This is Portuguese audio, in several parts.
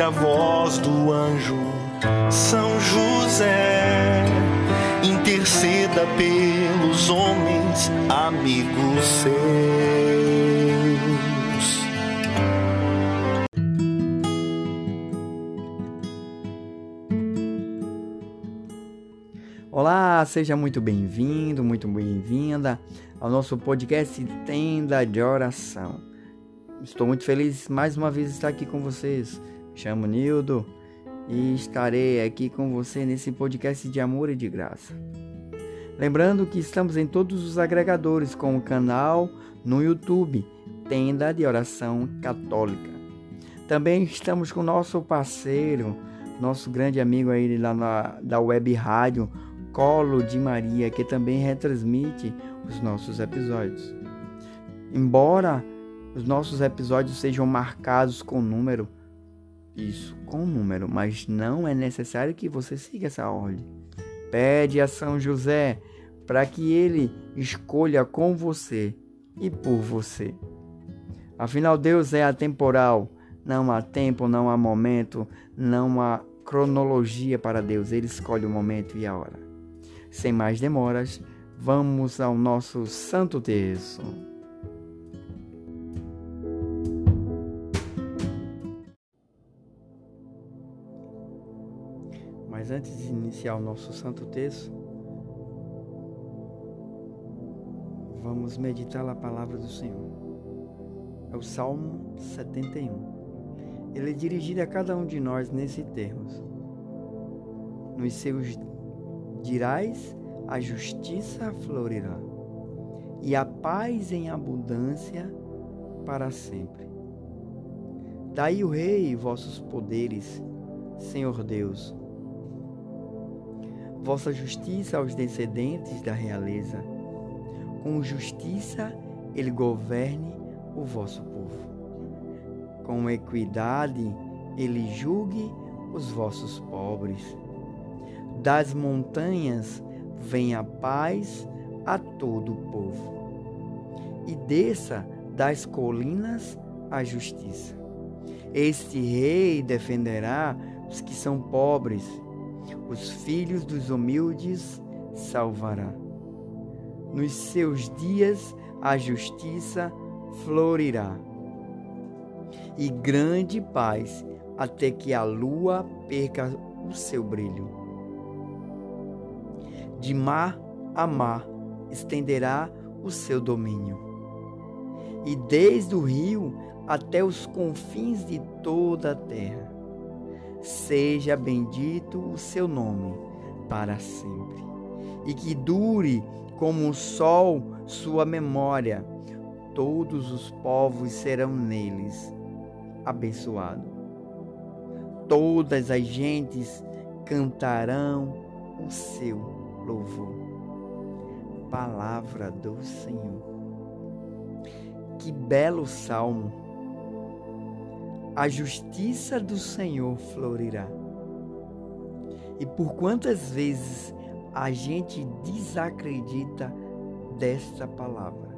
ouvir a voz do anjo. São José, interceda pelos homens, amigos seus. Olá, seja muito bem-vindo, muito bem-vinda ao nosso podcast Tenda de Oração. Estou muito feliz mais uma vez de estar aqui com vocês. Chamo Nildo e estarei aqui com você nesse podcast de amor e de graça. Lembrando que estamos em todos os agregadores, com o canal no YouTube Tenda de Oração Católica. Também estamos com nosso parceiro, nosso grande amigo aí lá na, da web rádio Colo de Maria, que também retransmite os nossos episódios. Embora os nossos episódios sejam marcados com número, isso, com número, mas não é necessário que você siga essa ordem. Pede a São José para que ele escolha com você e por você. Afinal, Deus é atemporal. Não há tempo, não há momento, não há cronologia para Deus. Ele escolhe o momento e a hora. Sem mais demoras, vamos ao nosso Santo Terço. Antes de iniciar o nosso Santo Terço, vamos meditar a palavra do Senhor. É o Salmo 71. Ele é dirigido a cada um de nós nesse termos. Nos seus dirás, a justiça florirá, e a paz em abundância para sempre. Daí o Rei vossos poderes, Senhor Deus, vossa justiça aos descendentes da realeza. Com justiça ele governe o vosso povo. Com equidade ele julgue os vossos pobres das montanhas vem a paz a todo o povo, e desça das colinas a justiça. Este rei defenderá os que são pobres, os filhos dos humildes salvará. Nos seus dias a justiça florirá, e grande paz até que a lua perca o seu brilho de mar a mar estenderá o seu domínio. E desde o rio até os confins de toda a terra. Seja bendito o seu nome para sempre. E que dure como o sol sua memória. Todos os povos serão neles abençoados. Todas as gentes cantarão o seu louvor. Palavra do Senhor. Que belo salmo! A justiça do Senhor florirá. E por quantas vezes a gente desacredita desta palavra?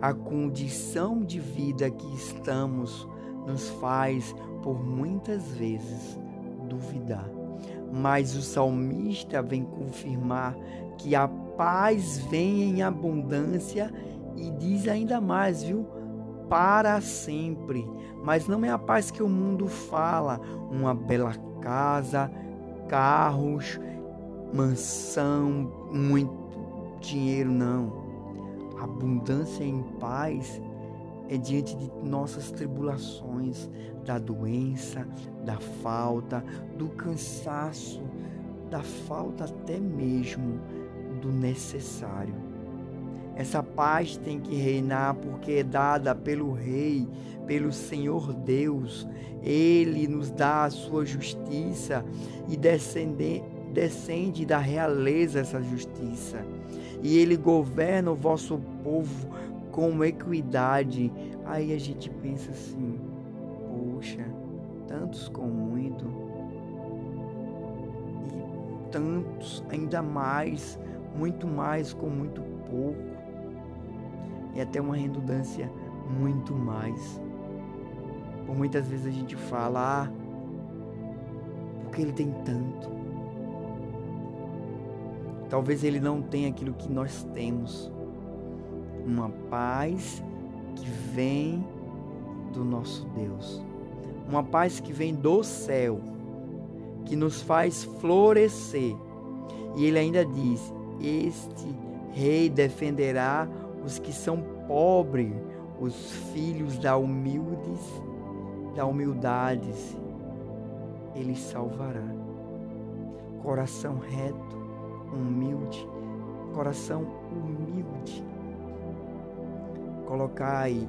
A condição de vida que estamos nos faz, por muitas vezes, duvidar. Mas o salmista vem confirmar que a paz vem em abundância e diz ainda mais, viu? Para sempre. Mas não é a paz que o mundo fala, uma bela casa, carros, mansão, muito dinheiro, não. Abundância em paz é diante de nossas tribulações, da doença, da falta, do cansaço, da falta até mesmo do necessário. Essa paz tem que reinar porque é dada pelo Rei, pelo Senhor Deus. Ele nos dá a sua justiça e descende, descende da realeza essa justiça. E ele governa o vosso povo com equidade. Aí a gente pensa assim: poxa, tantos com muito, e tantos ainda mais, muito mais com muito pouco e até uma redundância muito mais. Por muitas vezes a gente fala, ah, porque ele tem tanto. Talvez ele não tenha aquilo que nós temos. Uma paz que vem do nosso Deus. Uma paz que vem do céu, que nos faz florescer. E ele ainda diz: Este rei defenderá os que são pobres, os filhos da humildes, da humildade, ele salvará. Coração reto, humilde, coração humilde. Colocai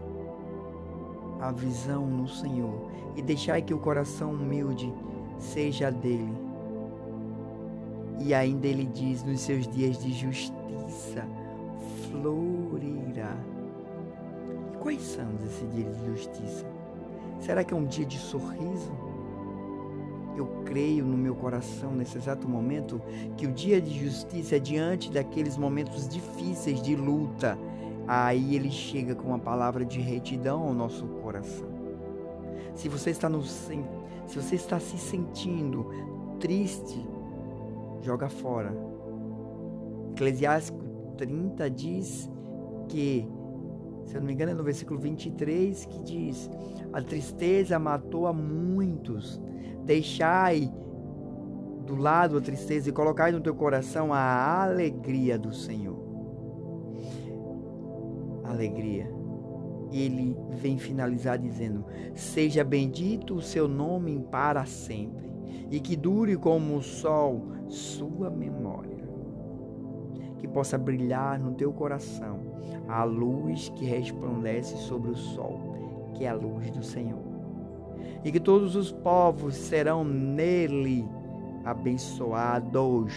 a visão no Senhor e deixai que o coração humilde seja dele. E ainda ele diz nos seus dias de justiça, florirá. E quais são esses dias de justiça? Será que é um dia de sorriso? Eu creio no meu coração, nesse exato momento, que o dia de justiça é diante daqueles momentos difíceis de luta. Aí ele chega com uma palavra de retidão ao nosso coração. Se você está no se você está se sentindo triste, joga fora. Eclesiástico 30 diz que, se eu não me engano, é no versículo 23 que diz: A tristeza matou a muitos. Deixai do lado a tristeza e colocai no teu coração a alegria do Senhor. Alegria. Ele vem finalizar dizendo: Seja bendito o seu nome para sempre, e que dure como o sol sua memória que possa brilhar no teu coração a luz que resplandece sobre o sol, que é a luz do Senhor. E que todos os povos serão nele abençoados.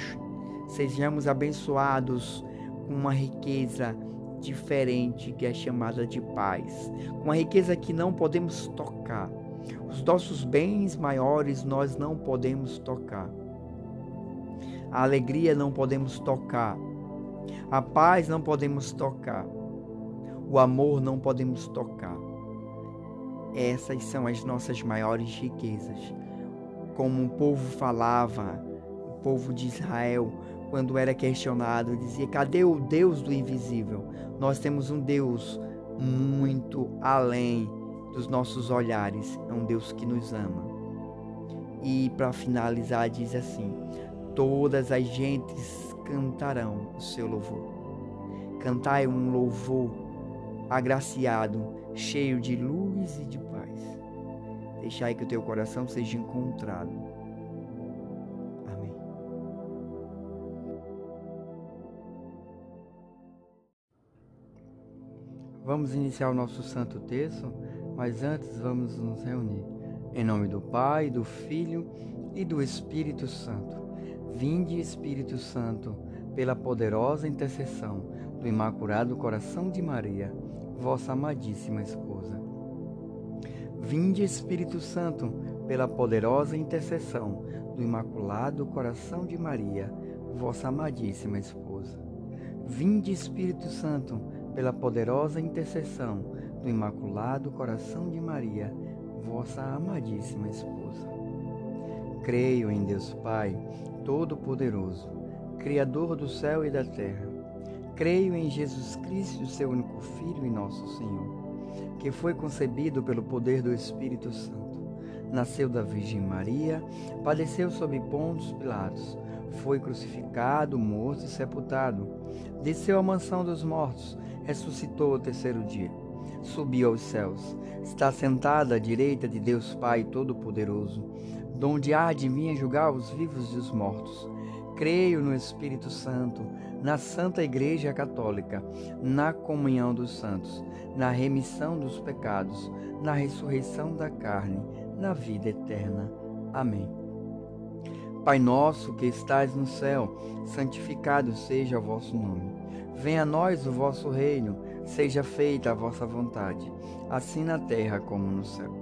Sejamos abençoados com uma riqueza diferente que é chamada de paz, uma riqueza que não podemos tocar. Os nossos bens maiores nós não podemos tocar. A alegria não podemos tocar, a paz não podemos tocar. O amor não podemos tocar. Essas são as nossas maiores riquezas. Como o povo falava, o povo de Israel, quando era questionado, dizia: Cadê o Deus do invisível? Nós temos um Deus muito além dos nossos olhares. É um Deus que nos ama. E para finalizar, diz assim: Todas as gentes cantarão o seu louvor. Cantai um louvor agraciado, cheio de luz e de paz. Deixai que o teu coração seja encontrado. Amém. Vamos iniciar o nosso santo texto, mas antes vamos nos reunir. Em nome do Pai, do Filho e do Espírito Santo. Vinde, Espírito Santo, pela poderosa intercessão do Imaculado Coração de Maria, vossa amadíssima esposa. Vinde, Espírito Santo, pela poderosa intercessão do Imaculado Coração de Maria, vossa amadíssima esposa. Vinde, Espírito Santo, pela poderosa intercessão do Imaculado Coração de Maria, vossa amadíssima esposa. Creio em Deus Pai Todo-Poderoso, Criador do céu e da terra. Creio em Jesus Cristo, seu único Filho e nosso Senhor, que foi concebido pelo poder do Espírito Santo. Nasceu da Virgem Maria, padeceu sob Pontos Pilatos, foi crucificado, morto e sepultado. Desceu à mansão dos mortos, ressuscitou ao terceiro dia. Subiu aos céus, está sentado à direita de Deus Pai Todo-Poderoso donde há de vir julgar os vivos e os mortos. Creio no Espírito Santo, na Santa Igreja Católica, na comunhão dos santos, na remissão dos pecados, na ressurreição da carne, na vida eterna. Amém. Pai nosso que estais no céu, santificado seja o vosso nome. Venha a nós o vosso reino, seja feita a vossa vontade, assim na terra como no céu.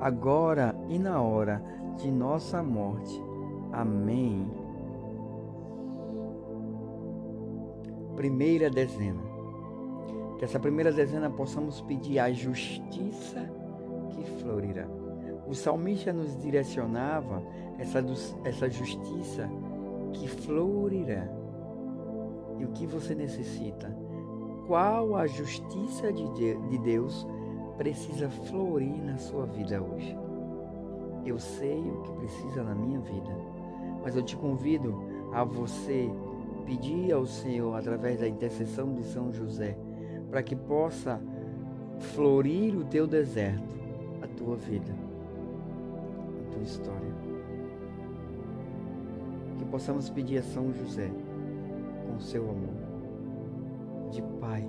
agora e na hora de nossa morte. Amém. Primeira dezena. Que essa primeira dezena possamos pedir a justiça que florirá. O salmista nos direcionava essa, essa justiça que florirá. E o que você necessita? Qual a justiça de Deus precisa florir na sua vida hoje. Eu sei o que precisa na minha vida, mas eu te convido a você pedir ao Senhor, através da intercessão de São José, para que possa florir o teu deserto, a tua vida, a tua história. Que possamos pedir a São José, com seu amor, de Pai,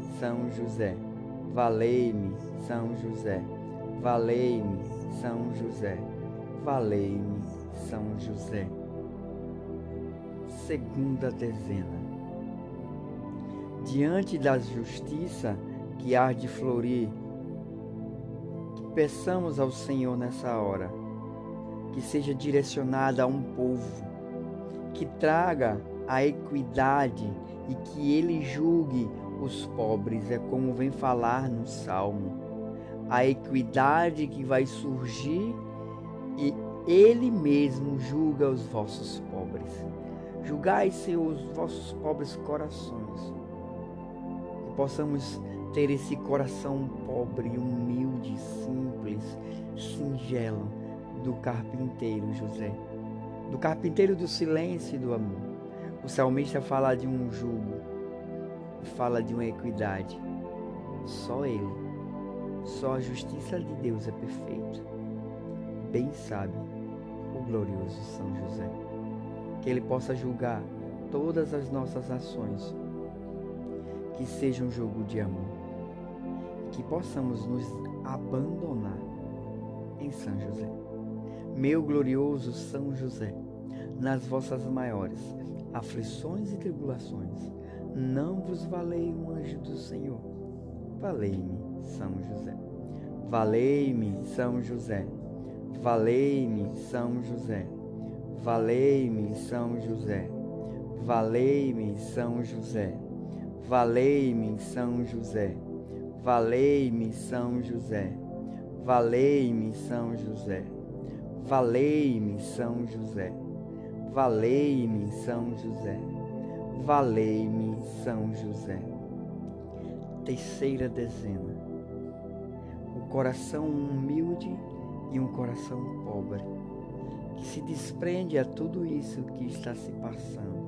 São José. Valei-me, São José. Valei-me, São José. Valei-me, São José. Segunda dezena. Diante da justiça que há de florir, peçamos ao Senhor nessa hora, que seja direcionada a um povo, que traga a equidade e que ele julgue os pobres, é como vem falar no Salmo. A equidade que vai surgir e ele mesmo julga os vossos pobres. Julgai, Senhor, os vossos pobres corações. Que possamos ter esse coração pobre, humilde, simples, singelo do carpinteiro José, do carpinteiro do silêncio e do amor o salmista fala de um jugo, fala de uma equidade. Só Ele, só a justiça de Deus é perfeita. Bem sabe o glorioso São José. Que Ele possa julgar todas as nossas ações, que seja um jogo de amor, que possamos nos abandonar em São José. Meu glorioso São José, nas vossas maiores aflições e tribulações, não vos valei um anjo do Senhor. Valei-me, São José. Valei-me, São José. Valei-me, São José. Valei-me, São José. Valei-me, São José. Valei-me, São José. Valei-me, São José. Valei-me, São José. Valei-me, São José. Valei-me, São José. Valei-me, São José. Terceira dezena. O coração humilde e um coração pobre, que se desprende a tudo isso que está se passando.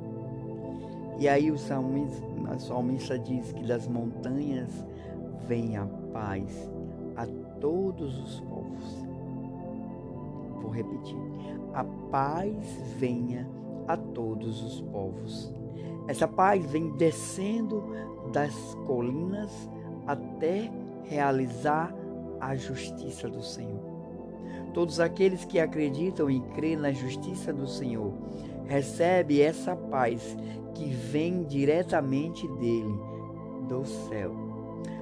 E aí o salmista, a salmista diz que das montanhas vem a paz a todos os povos. Vou repetir a paz venha a todos os povos. Essa paz vem descendo das colinas até realizar a justiça do Senhor. Todos aqueles que acreditam e creem na justiça do Senhor recebe essa paz que vem diretamente dele, do céu.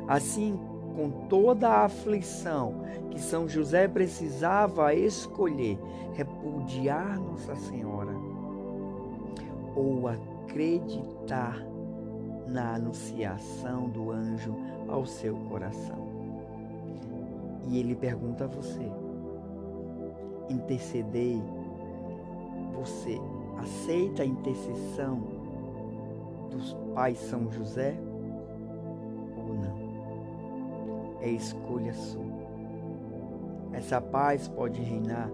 Assim, com toda a aflição que São José precisava escolher, repudiar Nossa Senhora ou acreditar na anunciação do anjo ao seu coração. E ele pergunta a você: intercedei, você aceita a intercessão dos pais São José ou não? É escolha sua. Essa paz pode reinar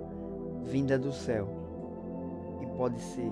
vinda do céu e pode ser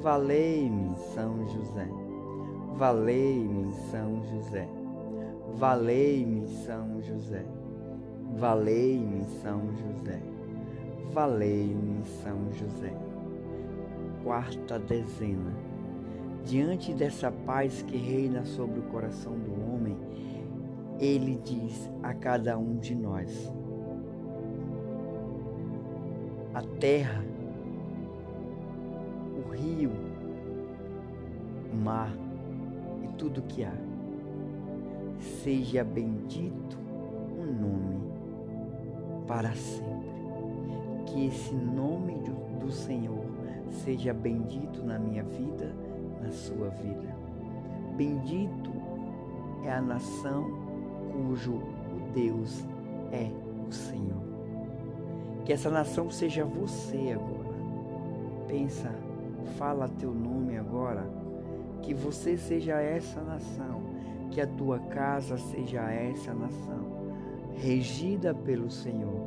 Valei-me, São José. Valei-me, São José. Valei-me, São José. Valei-me, São José. Valei-me, São José. Quarta dezena. Diante dessa paz que reina sobre o coração do homem, ele diz a cada um de nós: A terra rio, o mar e tudo que há. Seja bendito o nome para sempre. Que esse nome do, do Senhor seja bendito na minha vida, na sua vida. Bendito é a nação cujo Deus é o Senhor. Que essa nação seja você agora. Pensa fala teu nome agora, que você seja essa nação, que a tua casa seja essa nação, regida pelo Senhor,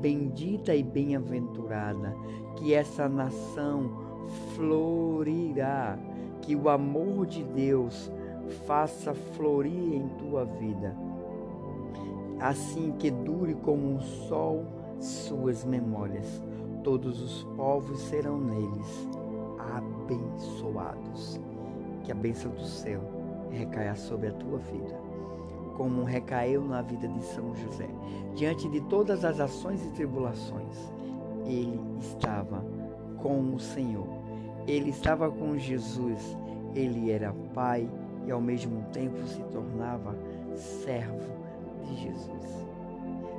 bendita e bem-aventurada, que essa nação florirá, que o amor de Deus faça florir em tua vida, assim que dure como um sol suas memórias. Todos os povos serão neles abençoados. Que a bênção do céu recaia sobre a tua vida, como recaiu na vida de São José. Diante de todas as ações e tribulações, ele estava com o Senhor. Ele estava com Jesus. Ele era pai e ao mesmo tempo se tornava servo de Jesus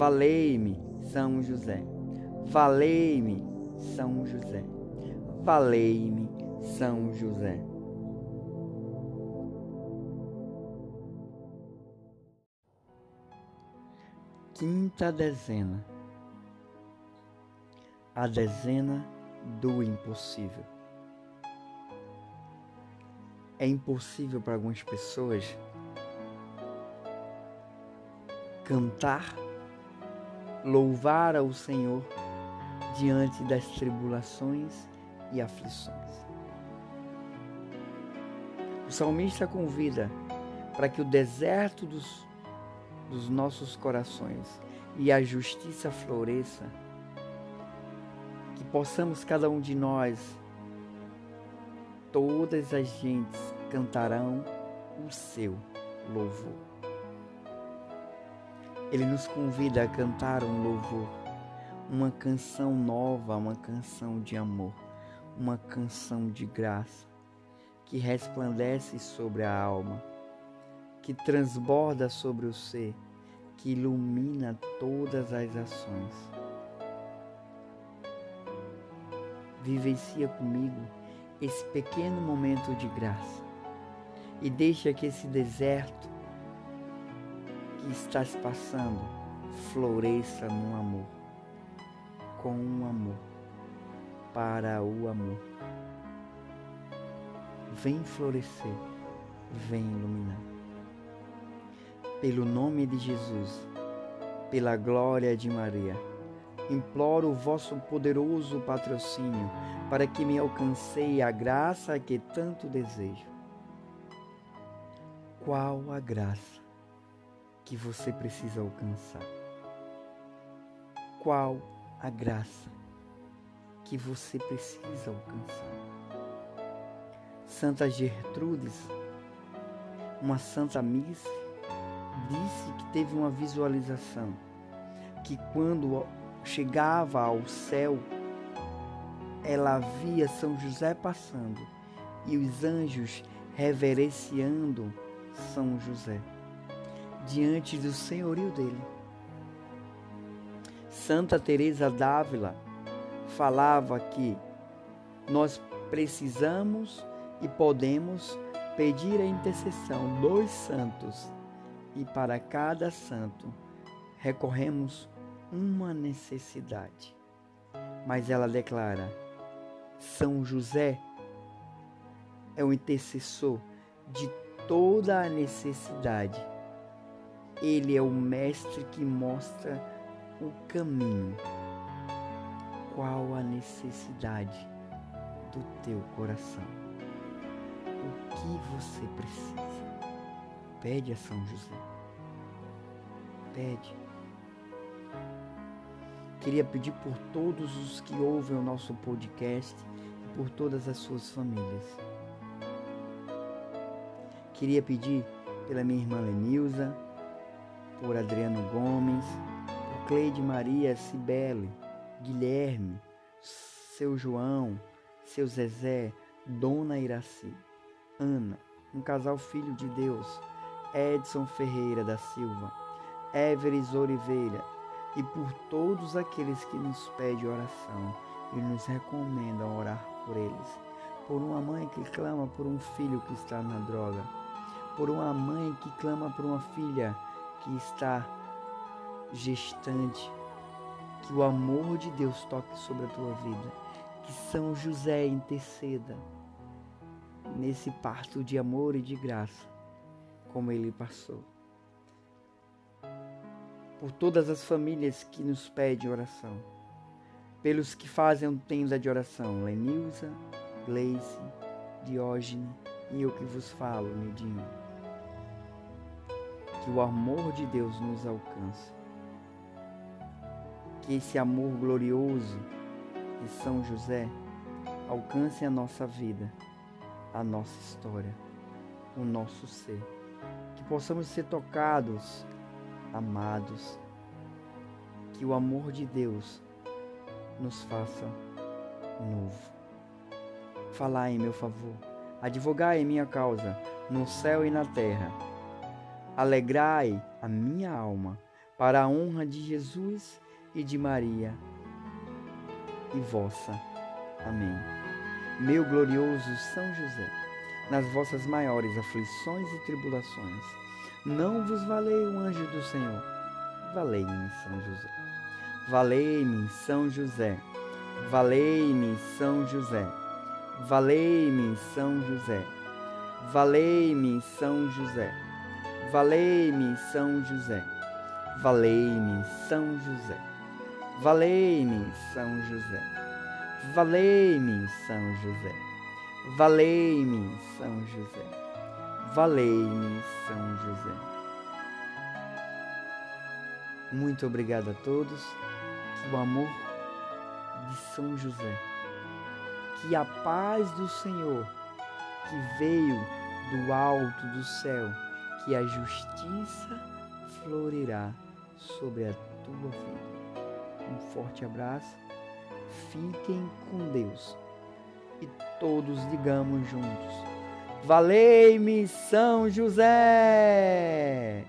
Valei-me, São José. Valei-me, São José. Valei-me, São José. Quinta dezena. A dezena do impossível. É impossível para algumas pessoas cantar louvar ao Senhor diante das tribulações e aflições. O salmista convida para que o deserto dos, dos nossos corações e a justiça floresça, que possamos cada um de nós, todas as gentes cantarão o seu louvor. Ele nos convida a cantar um louvor, uma canção nova, uma canção de amor, uma canção de graça que resplandece sobre a alma, que transborda sobre o ser, que ilumina todas as ações. Vivencia comigo esse pequeno momento de graça e deixa que esse deserto que está se passando floresça no amor, com o amor, para o amor. Vem florescer, vem iluminar. Pelo nome de Jesus, pela glória de Maria, imploro o vosso poderoso patrocínio para que me alcancei a graça que tanto desejo. Qual a graça que você precisa alcançar? Qual a graça que você precisa alcançar? Santa Gertrudes, uma santa missa, disse que teve uma visualização que quando chegava ao céu, ela via São José passando e os anjos reverenciando São José diante do senhorio dele. Santa Teresa d'Ávila falava que nós precisamos e podemos pedir a intercessão dos santos e para cada santo recorremos uma necessidade. Mas ela declara: São José é o intercessor de toda a necessidade. Ele é o mestre que mostra o caminho. Qual a necessidade do teu coração? O que você precisa? Pede a São José. Pede. Queria pedir por todos os que ouvem o nosso podcast e por todas as suas famílias. Queria pedir pela minha irmã Lenilza, por Adriano Gomes, por Cleide Maria Cibele, Guilherme, seu João, seu Zezé, Dona Iraci, Ana, um casal filho de Deus, Edson Ferreira da Silva, Everes Oliveira, e por todos aqueles que nos pedem oração e nos recomendam orar por eles. Por uma mãe que clama por um filho que está na droga. Por uma mãe que clama por uma filha que está gestante. Que o amor de Deus toque sobre a tua vida. Que São José interceda nesse parto de amor e de graça, como ele passou por todas as famílias que nos pedem oração, pelos que fazem tenda de oração, Lenilza, Gleice, Diógene e eu que vos falo, Nidinho. Que o amor de Deus nos alcance. Que esse amor glorioso de São José alcance a nossa vida, a nossa história, o nosso ser. Que possamos ser tocados amados, que o amor de Deus nos faça novo. Falai em meu favor, advogai em minha causa, no céu e na terra. Alegrai a minha alma, para a honra de Jesus e de Maria e vossa. Amém. Meu glorioso São José, nas vossas maiores aflições e tribulações, não vos valei o anjo do Senhor. Valei-me, São José. Valei-me, São José. Valei-me, São José. Valei-me, São José. Valei-me, São José. Valei-me, São José. Valei-me, São José. Valei-me, São José. Valei-me, São José. Valei-me, São José. Valei-me, São José. Muito obrigado a todos. Que o amor de São José, que a paz do Senhor, que veio do alto do céu, que a justiça florirá sobre a tua vida. Um forte abraço. Fiquem com Deus e todos digamos juntos. Valei-me São José!